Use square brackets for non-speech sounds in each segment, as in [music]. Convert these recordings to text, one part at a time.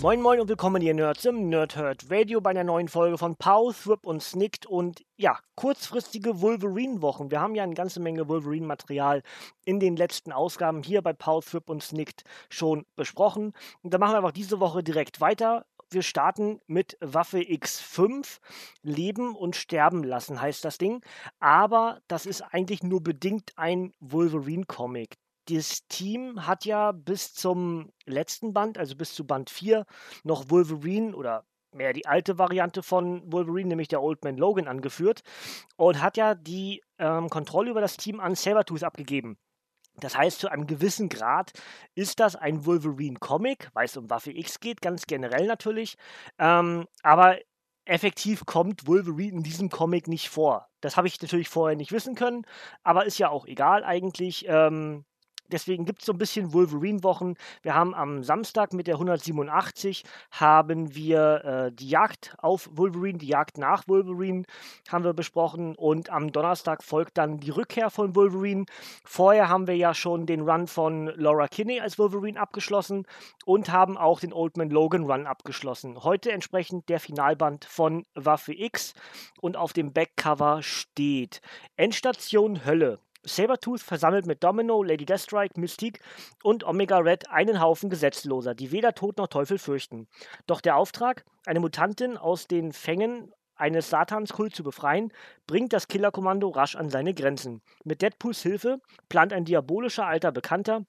Moin Moin und willkommen ihr Nerds im Nerdhurt Radio bei einer neuen Folge von Pow, Thrip und Snicked und ja, kurzfristige Wolverine-Wochen. Wir haben ja eine ganze Menge Wolverine-Material in den letzten Ausgaben hier bei Pow, Thrip und Snicked schon besprochen. Und da machen wir einfach diese Woche direkt weiter. Wir starten mit Waffe X5. Leben und sterben lassen heißt das Ding. Aber das ist eigentlich nur bedingt ein Wolverine-Comic das Team hat ja bis zum letzten Band, also bis zu Band 4, noch Wolverine oder mehr die alte Variante von Wolverine, nämlich der Old Man Logan, angeführt und hat ja die ähm, Kontrolle über das Team an Sabertooth abgegeben. Das heißt, zu einem gewissen Grad ist das ein Wolverine-Comic, weil es um Waffe X geht, ganz generell natürlich. Ähm, aber effektiv kommt Wolverine in diesem Comic nicht vor. Das habe ich natürlich vorher nicht wissen können, aber ist ja auch egal eigentlich. Ähm, deswegen gibt es so ein bisschen Wolverine-Wochen. Wir haben am Samstag mit der 187 haben wir äh, die Jagd auf Wolverine, die Jagd nach Wolverine haben wir besprochen und am Donnerstag folgt dann die Rückkehr von Wolverine. Vorher haben wir ja schon den Run von Laura Kinney als Wolverine abgeschlossen und haben auch den Old Man Logan Run abgeschlossen. Heute entsprechend der Finalband von Waffe X und auf dem Backcover steht Endstation Hölle. Sabertooth versammelt mit Domino, Lady Deathstrike, Mystique und Omega Red einen Haufen Gesetzloser, die weder Tod noch Teufel fürchten. Doch der Auftrag, eine Mutantin aus den Fängen eines Satanskult zu befreien, bringt das Killerkommando rasch an seine Grenzen. Mit Deadpools Hilfe plant ein diabolischer alter Bekannter,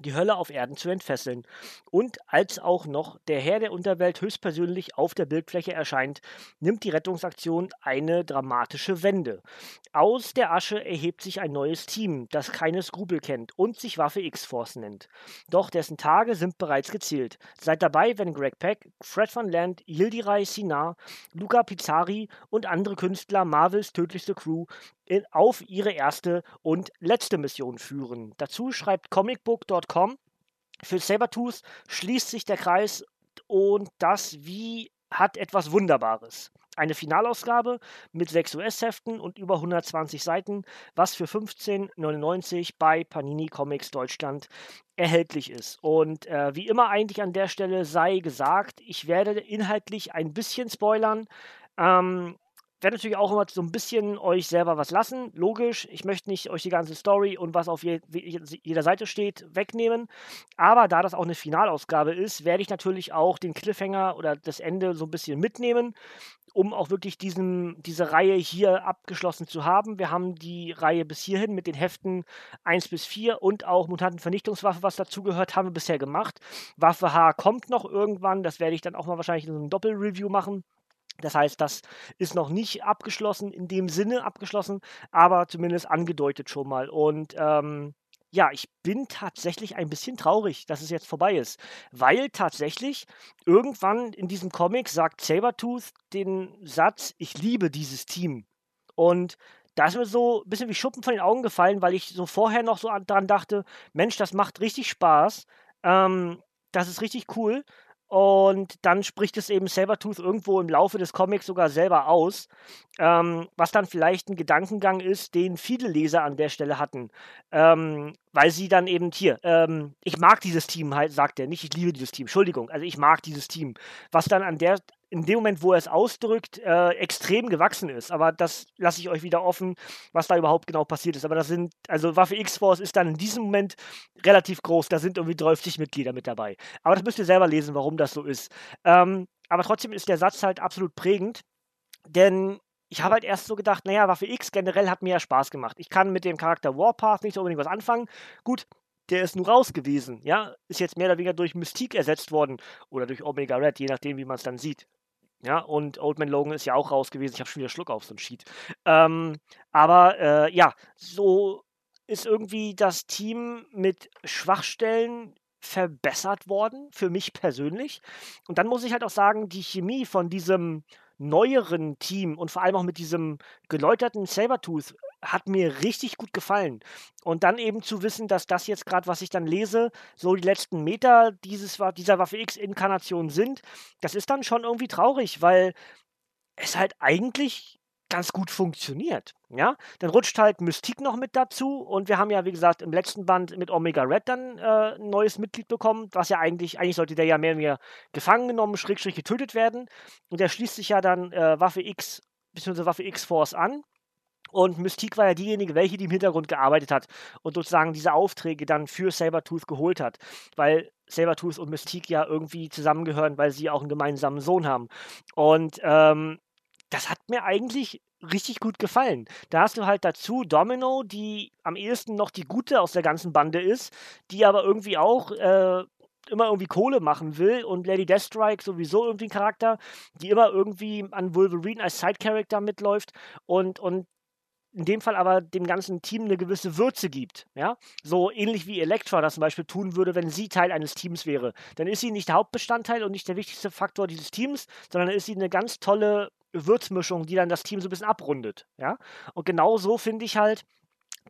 die Hölle auf Erden zu entfesseln. Und als auch noch der Herr der Unterwelt höchstpersönlich auf der Bildfläche erscheint, nimmt die Rettungsaktion eine dramatische Wende. Aus der Asche erhebt sich ein neues Team, das keine Skrupel kennt und sich Waffe X-Force nennt. Doch dessen Tage sind bereits gezählt. Seid dabei, wenn Greg Peck, Fred Van Land, Yildiray Sinar, Luca Pizzari und andere Künstler Marvels tödlichste Crew in, auf ihre erste und letzte Mission führen. Dazu schreibt comicbook.com, für Sabertooth schließt sich der Kreis und das wie hat etwas Wunderbares. Eine Finalausgabe mit 6 US-Heften und über 120 Seiten, was für 15,99 bei Panini Comics Deutschland erhältlich ist. Und äh, wie immer eigentlich an der Stelle sei gesagt, ich werde inhaltlich ein bisschen spoilern. Ähm, werde natürlich auch immer so ein bisschen euch selber was lassen. Logisch, ich möchte nicht euch die ganze Story und was auf je, jeder Seite steht wegnehmen. Aber da das auch eine Finalausgabe ist, werde ich natürlich auch den Cliffhanger oder das Ende so ein bisschen mitnehmen, um auch wirklich diesen, diese Reihe hier abgeschlossen zu haben. Wir haben die Reihe bis hierhin mit den Heften 1 bis 4 und auch Mutantenvernichtungswaffe, was dazugehört, haben wir bisher gemacht. Waffe H kommt noch irgendwann. Das werde ich dann auch mal wahrscheinlich in einem Doppelreview machen. Das heißt, das ist noch nicht abgeschlossen, in dem Sinne abgeschlossen, aber zumindest angedeutet schon mal. Und ähm, ja, ich bin tatsächlich ein bisschen traurig, dass es jetzt vorbei ist. Weil tatsächlich irgendwann in diesem Comic sagt Sabertooth den Satz, ich liebe dieses Team. Und da ist mir so ein bisschen wie Schuppen von den Augen gefallen, weil ich so vorher noch so daran dachte, Mensch, das macht richtig Spaß. Ähm, das ist richtig cool. Und dann spricht es eben Sabertooth irgendwo im Laufe des Comics sogar selber aus, ähm, was dann vielleicht ein Gedankengang ist, den viele Leser an der Stelle hatten. Ähm, weil sie dann eben hier, ähm, ich mag dieses Team, halt, sagt er, nicht ich liebe dieses Team, Entschuldigung, also ich mag dieses Team. Was dann an der in dem Moment, wo er es ausdrückt, äh, extrem gewachsen ist. Aber das lasse ich euch wieder offen, was da überhaupt genau passiert ist. Aber das sind, also Waffe X-Force ist dann in diesem Moment relativ groß. Da sind irgendwie 30 Mitglieder mit dabei. Aber das müsst ihr selber lesen, warum das so ist. Ähm, aber trotzdem ist der Satz halt absolut prägend. Denn ich habe halt erst so gedacht, naja, Waffe X generell hat mir ja Spaß gemacht. Ich kann mit dem Charakter Warpath nicht so unbedingt was anfangen. Gut, der ist nur raus gewesen, ja, ist jetzt mehr oder weniger durch Mystique ersetzt worden oder durch Omega Red, je nachdem, wie man es dann sieht. Ja, und Old Man Logan ist ja auch raus gewesen. Ich habe schon wieder Schluck auf so ein Sheet. Ähm, aber äh, ja, so ist irgendwie das Team mit Schwachstellen verbessert worden, für mich persönlich. Und dann muss ich halt auch sagen, die Chemie von diesem neueren Team und vor allem auch mit diesem geläuterten Sabertooth hat mir richtig gut gefallen. Und dann eben zu wissen, dass das jetzt gerade, was ich dann lese, so die letzten Meter dieses, dieser Waffe X-Inkarnation sind, das ist dann schon irgendwie traurig, weil es halt eigentlich ganz gut funktioniert. Ja, dann rutscht halt Mystique noch mit dazu und wir haben ja, wie gesagt, im letzten Band mit Omega Red dann äh, ein neues Mitglied bekommen, was ja eigentlich, eigentlich sollte der ja mehr und mehr gefangen genommen, schrägstrich getötet werden und der schließt sich ja dann äh, Waffe X bzw. Waffe X-Force an und Mystique war ja diejenige, welche die im Hintergrund gearbeitet hat und sozusagen diese Aufträge dann für Sabertooth geholt hat, weil Sabertooth und Mystique ja irgendwie zusammengehören, weil sie auch einen gemeinsamen Sohn haben. Und ähm, das hat mir eigentlich richtig gut gefallen. Da hast du halt dazu Domino, die am ehesten noch die gute aus der ganzen Bande ist, die aber irgendwie auch äh, immer irgendwie Kohle machen will und Lady Deathstrike sowieso irgendwie ein Charakter, die immer irgendwie an Wolverine als Side-Character mitläuft und, und in dem Fall aber dem ganzen Team eine gewisse Würze gibt. Ja? So ähnlich wie Elektra das zum Beispiel tun würde, wenn sie Teil eines Teams wäre. Dann ist sie nicht der Hauptbestandteil und nicht der wichtigste Faktor dieses Teams, sondern ist sie eine ganz tolle Würzmischung, die dann das Team so ein bisschen abrundet. Ja? Und genau so finde ich halt,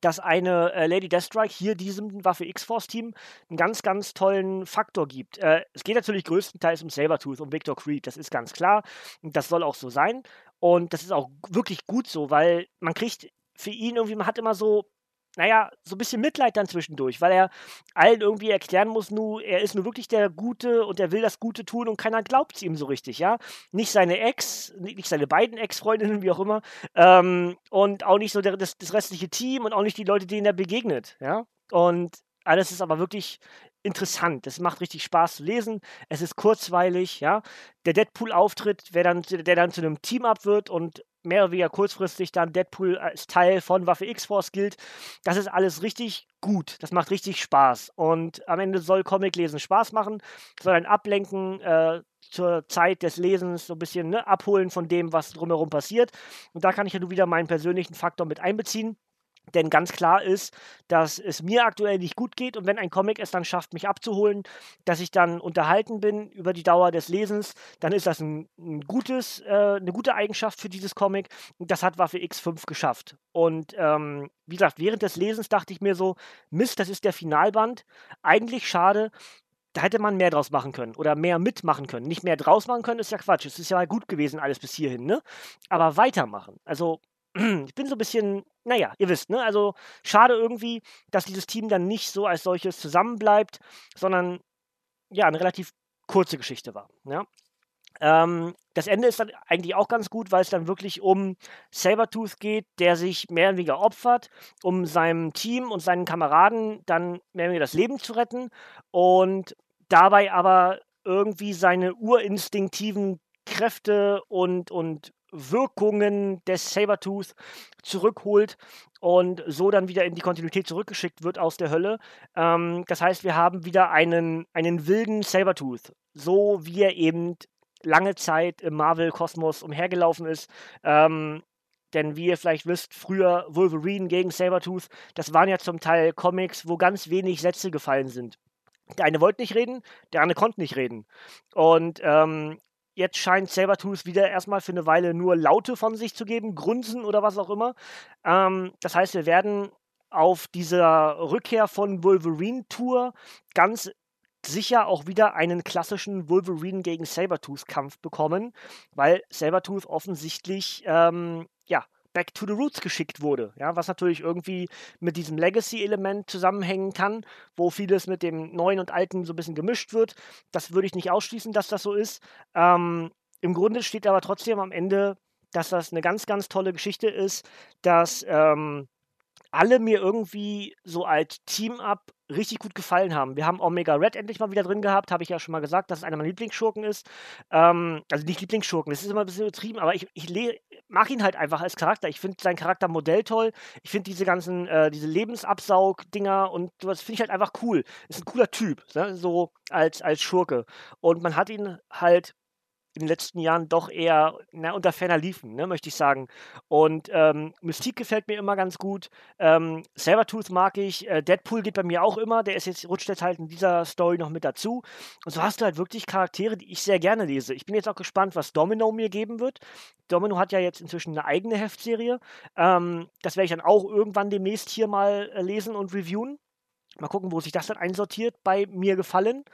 dass eine äh, Lady Deathstrike hier diesem Waffe X-Force-Team einen ganz, ganz tollen Faktor gibt. Äh, es geht natürlich größtenteils um Sabertooth, um Victor Creed, das ist ganz klar. Und das soll auch so sein. Und das ist auch wirklich gut so, weil man kriegt für ihn irgendwie, man hat immer so naja, so ein bisschen Mitleid dann zwischendurch, weil er allen irgendwie erklären muss, nu, er ist nur wirklich der Gute und er will das Gute tun und keiner glaubt es ihm so richtig, ja. Nicht seine Ex, nicht seine beiden Ex-Freundinnen, wie auch immer, ähm, und auch nicht so der, das, das restliche Team und auch nicht die Leute, denen er begegnet, ja. Und alles ist aber wirklich interessant. Es macht richtig Spaß zu lesen. Es ist kurzweilig, ja. Der Deadpool-Auftritt, dann, der dann zu einem Team-Up wird und mehr oder weniger kurzfristig dann Deadpool als Teil von Waffe X-Force gilt. Das ist alles richtig gut. Das macht richtig Spaß. Und am Ende soll Comic-Lesen Spaß machen, soll ein Ablenken äh, zur Zeit des Lesens so ein bisschen ne, abholen von dem, was drumherum passiert. Und da kann ich ja nur wieder meinen persönlichen Faktor mit einbeziehen. Denn ganz klar ist, dass es mir aktuell nicht gut geht und wenn ein Comic es dann schafft, mich abzuholen, dass ich dann unterhalten bin über die Dauer des Lesens, dann ist das ein, ein gutes, äh, eine gute Eigenschaft für dieses Comic. Und das hat Waffe X5 geschafft. Und ähm, wie gesagt, während des Lesens dachte ich mir so, Mist, das ist der Finalband. Eigentlich schade, da hätte man mehr draus machen können oder mehr mitmachen können. Nicht mehr draus machen können, ist ja Quatsch. Es ist ja gut gewesen, alles bis hierhin, ne? Aber weitermachen. Also ich bin so ein bisschen, naja, ihr wisst, ne? Also schade irgendwie, dass dieses Team dann nicht so als solches zusammenbleibt, sondern ja, eine relativ kurze Geschichte war. Ja? Ähm, das Ende ist dann eigentlich auch ganz gut, weil es dann wirklich um Sabertooth geht, der sich mehr oder weniger opfert, um seinem Team und seinen Kameraden dann mehr oder weniger das Leben zu retten und dabei aber irgendwie seine urinstinktiven Kräfte und, und Wirkungen des Sabertooth zurückholt und so dann wieder in die Kontinuität zurückgeschickt wird aus der Hölle. Ähm, das heißt, wir haben wieder einen, einen wilden Sabertooth, so wie er eben lange Zeit im Marvel-Kosmos umhergelaufen ist. Ähm, denn wie ihr vielleicht wisst, früher Wolverine gegen Sabertooth, das waren ja zum Teil Comics, wo ganz wenig Sätze gefallen sind. Der eine wollte nicht reden, der andere konnte nicht reden. Und ähm, Jetzt scheint Sabertooth wieder erstmal für eine Weile nur Laute von sich zu geben, Grunzen oder was auch immer. Ähm, das heißt, wir werden auf dieser Rückkehr von Wolverine Tour ganz sicher auch wieder einen klassischen Wolverine gegen Sabertooth-Kampf bekommen, weil Sabertooth offensichtlich ähm, ja, back to the roots geschickt wurde. Ja, was natürlich irgendwie mit diesem Legacy-Element zusammenhängen kann, wo vieles mit dem Neuen und Alten so ein bisschen gemischt wird. Das würde ich nicht ausschließen, dass das so ist. Ähm, Im Grunde steht aber trotzdem am Ende, dass das eine ganz, ganz tolle Geschichte ist, dass ähm, alle mir irgendwie so als Team-Up richtig gut gefallen haben. Wir haben Omega Red endlich mal wieder drin gehabt, habe ich ja schon mal gesagt, dass es einer meiner Lieblingsschurken ist. Ähm, also nicht Lieblingsschurken, das ist immer ein bisschen übertrieben, aber ich, ich mag ihn halt einfach als Charakter. Ich finde sein Charaktermodell toll. Ich finde diese ganzen, äh, diese Lebensabsaug-Dinger und sowas finde ich halt einfach cool. Ist ein cooler Typ, ne? so als, als Schurke. Und man hat ihn halt in den letzten Jahren doch eher na, unter ferner liefen, ne, möchte ich sagen. Und ähm, Mystique gefällt mir immer ganz gut. Ähm, Sabertooth mag ich. Äh, Deadpool geht bei mir auch immer. Der ist jetzt, rutscht jetzt halt in dieser Story noch mit dazu. Und so hast du halt wirklich Charaktere, die ich sehr gerne lese. Ich bin jetzt auch gespannt, was Domino mir geben wird. Domino hat ja jetzt inzwischen eine eigene Heftserie. Ähm, das werde ich dann auch irgendwann demnächst hier mal äh, lesen und reviewen. Mal gucken, wo sich das dann einsortiert, bei mir gefallen.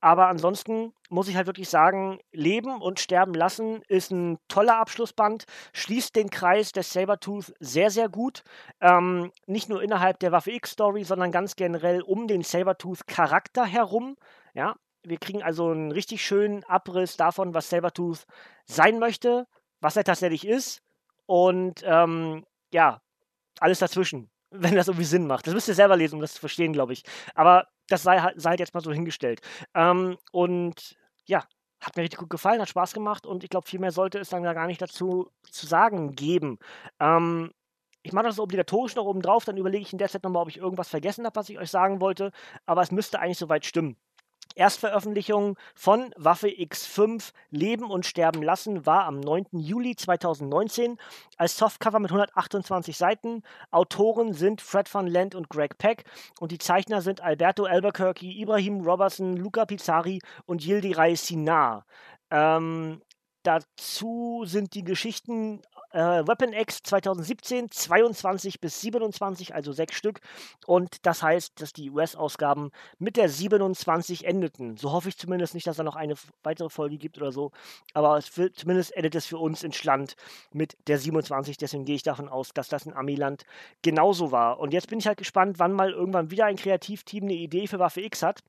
Aber ansonsten muss ich halt wirklich sagen, Leben und Sterben lassen ist ein toller Abschlussband, schließt den Kreis des Sabertooth sehr, sehr gut. Ähm, nicht nur innerhalb der Waffe X-Story, sondern ganz generell um den Sabertooth-Charakter herum. Ja, wir kriegen also einen richtig schönen Abriss davon, was Sabertooth sein möchte, was er tatsächlich ist und ähm, ja, alles dazwischen wenn das irgendwie Sinn macht. Das müsst ihr selber lesen, um das zu verstehen, glaube ich. Aber das sei halt, sei halt jetzt mal so hingestellt. Ähm, und ja, hat mir richtig gut gefallen, hat Spaß gemacht und ich glaube, viel mehr sollte es dann gar nicht dazu zu sagen geben. Ähm, ich mache das obligatorisch noch oben drauf, dann überlege ich in der Zeit nochmal, ob ich irgendwas vergessen habe, was ich euch sagen wollte. Aber es müsste eigentlich soweit stimmen. Erstveröffentlichung von Waffe X5 Leben und Sterben lassen war am 9. Juli 2019 als Softcover mit 128 Seiten. Autoren sind Fred van Lent und Greg Peck und die Zeichner sind Alberto Albuquerque, Ibrahim Robertson, Luca Pizzari und Yildiray Sinar. Ähm, dazu sind die Geschichten äh, Weapon X 2017 22 bis 27, also sechs Stück. Und das heißt, dass die US-Ausgaben mit der 27 endeten. So hoffe ich zumindest nicht, dass da noch eine weitere Folge gibt oder so. Aber wird, zumindest endet es für uns in Schland mit der 27. Deswegen gehe ich davon aus, dass das in Amiland genauso war. Und jetzt bin ich halt gespannt, wann mal irgendwann wieder ein Kreativteam eine Idee für Waffe X hat.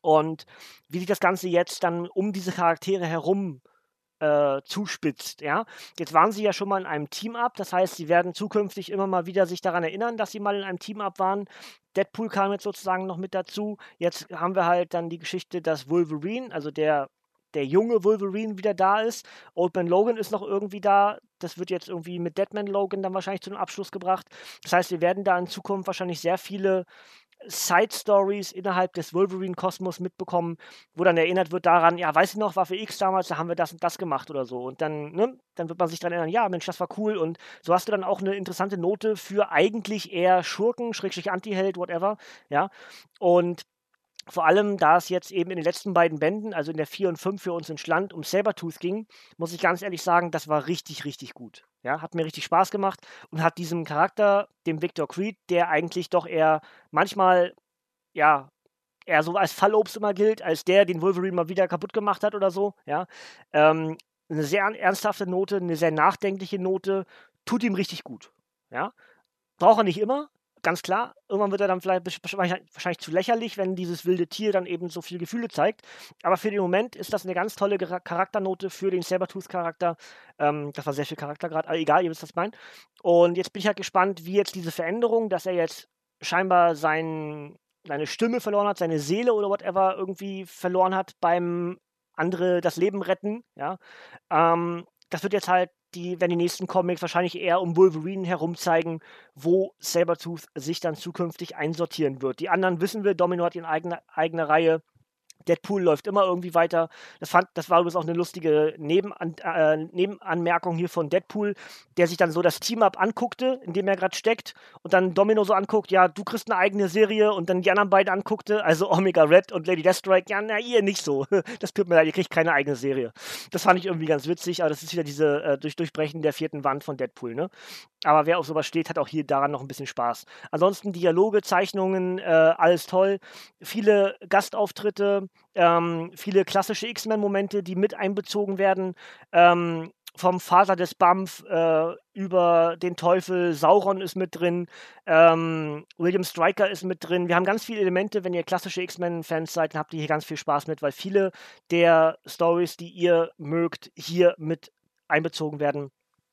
Und wie sich das Ganze jetzt dann um diese Charaktere herum äh, zuspitzt. Ja? Jetzt waren sie ja schon mal in einem Team-Up, das heißt, sie werden zukünftig immer mal wieder sich daran erinnern, dass sie mal in einem Team-Up waren. Deadpool kam jetzt sozusagen noch mit dazu. Jetzt haben wir halt dann die Geschichte, dass Wolverine, also der der junge Wolverine wieder da ist. Old Man Logan ist noch irgendwie da. Das wird jetzt irgendwie mit Deadman Logan dann wahrscheinlich zu einem Abschluss gebracht. Das heißt, wir werden da in Zukunft wahrscheinlich sehr viele Side-Stories innerhalb des Wolverine-Kosmos mitbekommen, wo dann erinnert wird daran, ja, weiß ich noch, Waffe X damals, da haben wir das und das gemacht oder so. Und dann, ne, dann wird man sich daran erinnern, ja, Mensch, das war cool. Und so hast du dann auch eine interessante Note für eigentlich eher Schurken, Schrägstrich Anti-Held, whatever, ja. Und vor allem, da es jetzt eben in den letzten beiden Bänden, also in der 4 und 5 für uns ins Land, um Sabertooth ging, muss ich ganz ehrlich sagen, das war richtig, richtig gut. Ja, hat mir richtig Spaß gemacht und hat diesem Charakter, dem Victor Creed, der eigentlich doch eher manchmal, ja, eher so als Fallobst immer gilt, als der, den Wolverine mal wieder kaputt gemacht hat oder so, ja, ähm, eine sehr ernsthafte Note, eine sehr nachdenkliche Note, tut ihm richtig gut. Ja, braucht er nicht immer, ganz klar, irgendwann wird er dann vielleicht wahrscheinlich zu lächerlich, wenn dieses wilde Tier dann eben so viele Gefühle zeigt. Aber für den Moment ist das eine ganz tolle Charakternote für den Sabertooth-Charakter. Ähm, das war sehr viel Charakter gerade, aber egal, ihr wisst, was ich meine. Und jetzt bin ich halt gespannt, wie jetzt diese Veränderung, dass er jetzt scheinbar sein, seine Stimme verloren hat, seine Seele oder whatever irgendwie verloren hat beim andere das Leben retten, ja. Ähm, das wird jetzt halt die, wenn die nächsten Comics wahrscheinlich eher um Wolverine herum zeigen, wo Sabertooth sich dann zukünftig einsortieren wird. Die anderen wissen wir, Domino hat ihre eigene, eigene Reihe. Deadpool läuft immer irgendwie weiter. Das, fand, das war übrigens auch eine lustige Nebenan äh, Nebenanmerkung hier von Deadpool, der sich dann so das Team-Up anguckte, in dem er gerade steckt, und dann Domino so anguckt, ja, du kriegst eine eigene Serie, und dann die anderen beiden anguckte, also Omega Red und Lady Deathstrike, ja, na, ihr nicht so. [laughs] Das tut mir leid, ihr kriegt keine eigene Serie. Das fand ich irgendwie ganz witzig, aber das ist wieder diese äh, durch Durchbrechen der vierten Wand von Deadpool, ne? Aber wer auf sowas steht, hat auch hier daran noch ein bisschen Spaß. Ansonsten Dialoge, Zeichnungen, äh, alles toll. Viele Gastauftritte, ähm, viele klassische X-Men-Momente, die mit einbezogen werden. Ähm, vom Vater des Bamf äh, über den Teufel, Sauron ist mit drin, ähm, William Stryker ist mit drin. Wir haben ganz viele Elemente, wenn ihr klassische X-Men-Fans seid, dann habt ihr hier ganz viel Spaß mit, weil viele der Stories, die ihr mögt, hier mit einbezogen werden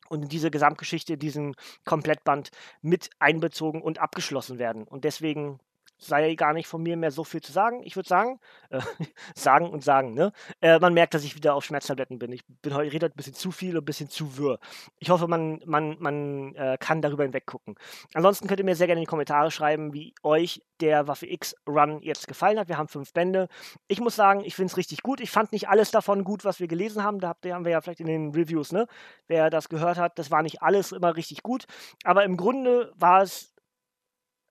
und in diese Gesamtgeschichte, diesen Komplettband mit einbezogen und abgeschlossen werden. Und deswegen sei gar nicht von mir mehr so viel zu sagen. Ich würde sagen, äh, [laughs] sagen und sagen, ne? Äh, man merkt, dass ich wieder auf Schmerztabletten bin. Ich bin heute rede ein bisschen zu viel und ein bisschen zu wirr. Ich hoffe, man, man, man äh, kann darüber hinweg gucken. Ansonsten könnt ihr mir sehr gerne in die Kommentare schreiben, wie euch der Waffe X Run jetzt gefallen hat. Wir haben fünf Bände. Ich muss sagen, ich finde es richtig gut. Ich fand nicht alles davon gut, was wir gelesen haben. Da haben wir ja vielleicht in den Reviews, ne? Wer das gehört hat, das war nicht alles immer richtig gut. Aber im Grunde war es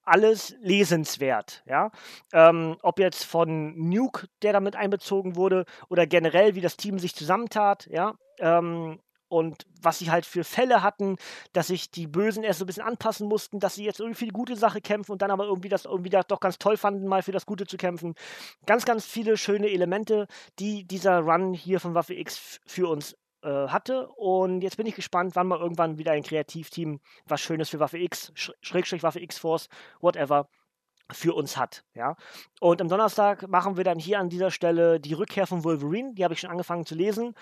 alles lesenswert. Ja? Ähm, ob jetzt von Nuke, der damit einbezogen wurde, oder generell, wie das Team sich zusammentat, ja. Ähm, und was sie halt für Fälle hatten, dass sich die Bösen erst so ein bisschen anpassen mussten, dass sie jetzt irgendwie für die gute Sache kämpfen und dann aber irgendwie das irgendwie das doch ganz toll fanden, mal für das Gute zu kämpfen. Ganz, ganz viele schöne Elemente, die dieser Run hier von Waffe X für uns äh, hatte. Und jetzt bin ich gespannt, wann mal irgendwann wieder ein Kreativteam was Schönes für Waffe X, Schrägstrich Waffe X-Force, whatever, für uns hat. Ja? Und am Donnerstag machen wir dann hier an dieser Stelle die Rückkehr von Wolverine. Die habe ich schon angefangen zu lesen.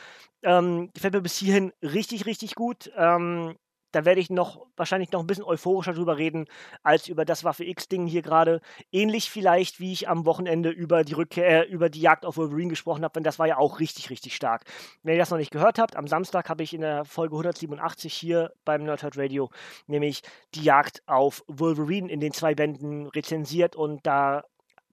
Ähm, gefällt mir bis hierhin richtig, richtig gut. Ähm, da werde ich noch wahrscheinlich noch ein bisschen euphorischer drüber reden, als über das Waffe X-Ding hier gerade. Ähnlich vielleicht, wie ich am Wochenende über die Rückkehr, äh, über die Jagd auf Wolverine gesprochen habe, denn das war ja auch richtig, richtig stark. Wenn ihr das noch nicht gehört habt, am Samstag habe ich in der Folge 187 hier beim Nerdhurt Radio nämlich die Jagd auf Wolverine in den zwei Bänden rezensiert und da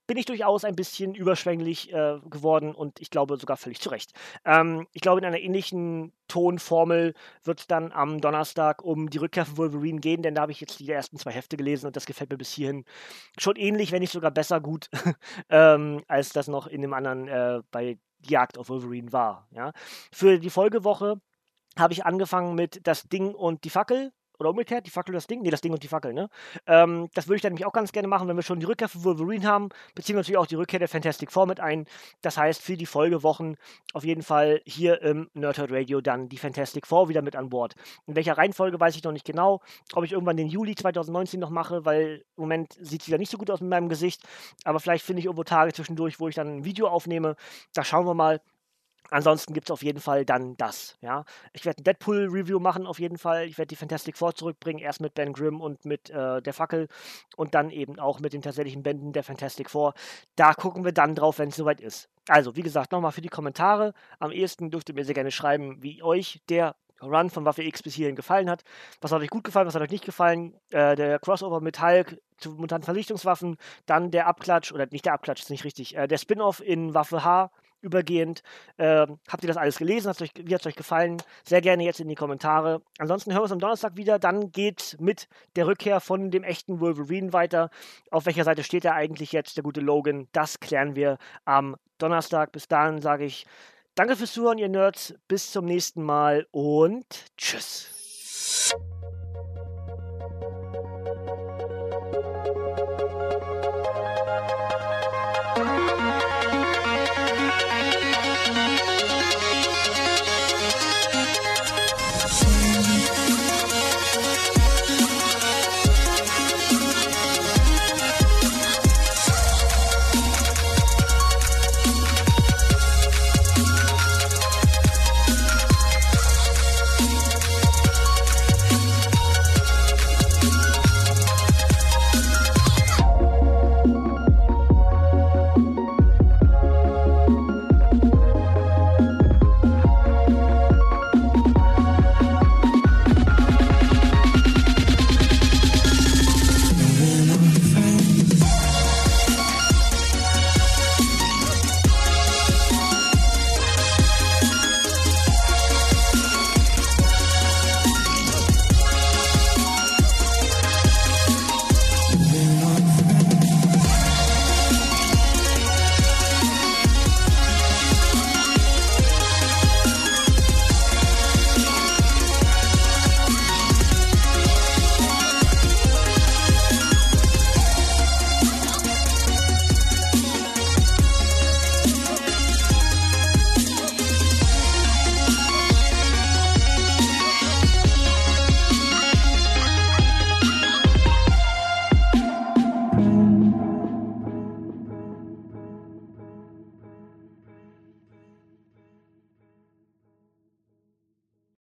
bin ich durchaus ein bisschen überschwänglich äh, geworden und ich glaube sogar völlig zu Recht. Ähm, ich glaube, in einer ähnlichen Tonformel wird es dann am Donnerstag um die Rückkehr von Wolverine gehen, denn da habe ich jetzt die ersten zwei Hefte gelesen und das gefällt mir bis hierhin schon ähnlich, wenn nicht sogar besser gut, [laughs] ähm, als das noch in dem anderen äh, bei Jagd auf Wolverine war. Ja? Für die Folgewoche habe ich angefangen mit Das Ding und die Fackel oder umgekehrt, die Fackel das Ding? Nee, das Ding und die Fackel, ne? Ähm, das würde ich dann nämlich auch ganz gerne machen, wenn wir schon die Rückkehr von Wolverine haben, beziehen wir natürlich auch die Rückkehr der Fantastic Four mit ein. Das heißt, für die Folgewochen auf jeden Fall hier im Nerdhurt Radio dann die Fantastic Four wieder mit an Bord. In welcher Reihenfolge weiß ich noch nicht genau. Ob ich irgendwann den Juli 2019 noch mache, weil im Moment sieht es wieder nicht so gut aus mit meinem Gesicht. Aber vielleicht finde ich irgendwo Tage zwischendurch, wo ich dann ein Video aufnehme. Da schauen wir mal. Ansonsten gibt es auf jeden Fall dann das. Ja? Ich werde ein Deadpool-Review machen, auf jeden Fall. Ich werde die Fantastic Four zurückbringen, erst mit Ben Grimm und mit äh, der Fackel und dann eben auch mit den tatsächlichen Bänden der Fantastic Four. Da gucken wir dann drauf, wenn es soweit ist. Also, wie gesagt, nochmal für die Kommentare. Am ehesten dürft ihr mir sehr gerne schreiben, wie euch der Run von Waffe X bis hierhin gefallen hat. Was hat euch gut gefallen, was hat euch nicht gefallen? Äh, der Crossover mit Hulk zu Mutantenvernichtungswaffen, dann der Abklatsch, oder nicht der Abklatsch, ist nicht richtig, äh, der Spin-off in Waffe H übergehend. Äh, habt ihr das alles gelesen? Hat's euch, wie hat es euch gefallen? Sehr gerne jetzt in die Kommentare. Ansonsten hören wir uns am Donnerstag wieder. Dann geht mit der Rückkehr von dem echten Wolverine weiter. Auf welcher Seite steht er eigentlich jetzt, der gute Logan? Das klären wir am Donnerstag. Bis dahin sage ich Danke fürs Zuhören, ihr Nerds. Bis zum nächsten Mal und tschüss.